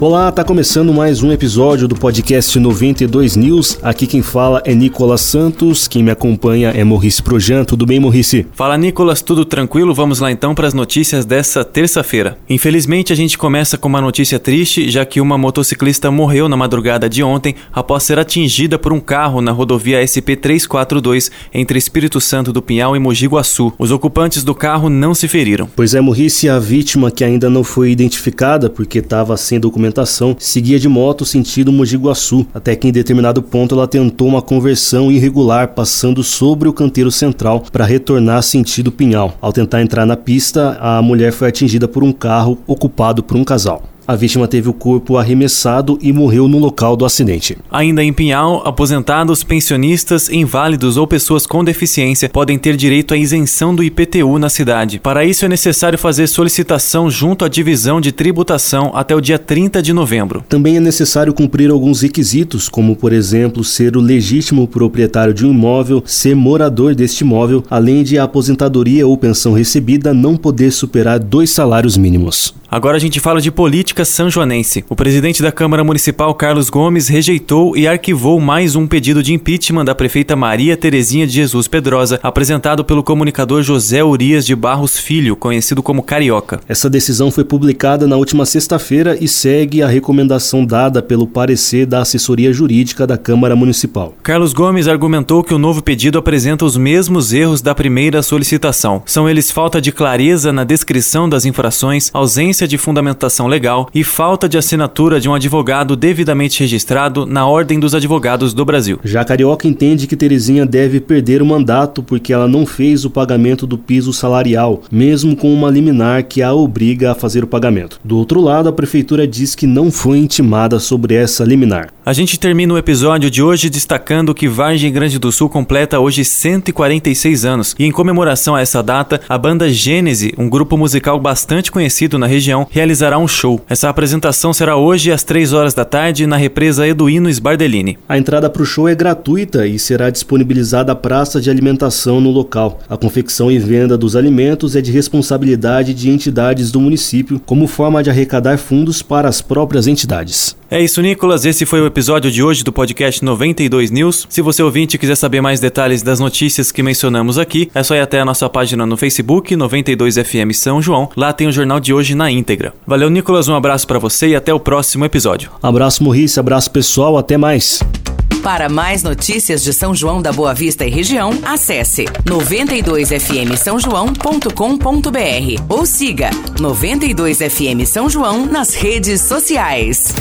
Olá, tá começando mais um episódio do podcast 92 News. Aqui quem fala é Nicolas Santos, quem me acompanha é Morrice Projan. Tudo bem, Morrice? Fala, Nicolas, tudo tranquilo? Vamos lá então para as notícias dessa terça-feira. Infelizmente, a gente começa com uma notícia triste, já que uma motociclista morreu na madrugada de ontem após ser atingida por um carro na rodovia SP342 entre Espírito Santo do Pinhal e Mogi Guaçu. Os ocupantes do carro não se feriram. Pois é, Morrice, a vítima que ainda não foi identificada porque estava sem documentação seguia de moto sentido Mogi Guaçu, até que em determinado ponto ela tentou uma conversão irregular passando sobre o canteiro central para retornar sentido Pinhal. Ao tentar entrar na pista, a mulher foi atingida por um carro ocupado por um casal. A vítima teve o corpo arremessado e morreu no local do acidente. Ainda em Pinhal, aposentados, pensionistas, inválidos ou pessoas com deficiência podem ter direito à isenção do IPTU na cidade. Para isso é necessário fazer solicitação junto à divisão de tributação até o dia 30 de novembro. Também é necessário cumprir alguns requisitos, como por exemplo ser o legítimo proprietário de um imóvel, ser morador deste imóvel, além de a aposentadoria ou pensão recebida não poder superar dois salários mínimos. Agora a gente fala de política sanjoanense. O presidente da Câmara Municipal, Carlos Gomes, rejeitou e arquivou mais um pedido de impeachment da prefeita Maria Terezinha de Jesus Pedrosa, apresentado pelo comunicador José Urias de Barros Filho, conhecido como Carioca. Essa decisão foi publicada na última sexta-feira e segue a recomendação dada pelo parecer da assessoria jurídica da Câmara Municipal. Carlos Gomes argumentou que o novo pedido apresenta os mesmos erros da primeira solicitação. São eles falta de clareza na descrição das infrações, ausência ausência de fundamentação legal e falta de assinatura de um advogado devidamente registrado na Ordem dos Advogados do Brasil. Já Carioca entende que Terezinha deve perder o mandato porque ela não fez o pagamento do piso salarial, mesmo com uma liminar que a obriga a fazer o pagamento. Do outro lado, a prefeitura diz que não foi intimada sobre essa liminar. A gente termina o episódio de hoje destacando que Vargem Grande do Sul completa hoje 146 anos e em comemoração a essa data, a banda Gênese, um grupo musical bastante conhecido na região realizará um show. Essa apresentação será hoje às 3 horas da tarde na represa Eduino Sbardellini. A entrada para o show é gratuita e será disponibilizada a praça de alimentação no local. A confecção e venda dos alimentos é de responsabilidade de entidades do município, como forma de arrecadar fundos para as próprias entidades. É isso, Nicolas. Esse foi o episódio de hoje do podcast 92 News. Se você ouvinte quiser saber mais detalhes das notícias que mencionamos aqui, é só ir até a nossa página no Facebook, 92FM São João. Lá tem o jornal de hoje na íntegra. Valeu, Nicolas. Um abraço para você e até o próximo episódio. Abraço, Morrice. Abraço, pessoal. Até mais. Para mais notícias de São João da Boa Vista e região, acesse 92fm São João.com.br ou siga 92fm São João nas redes sociais.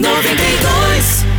92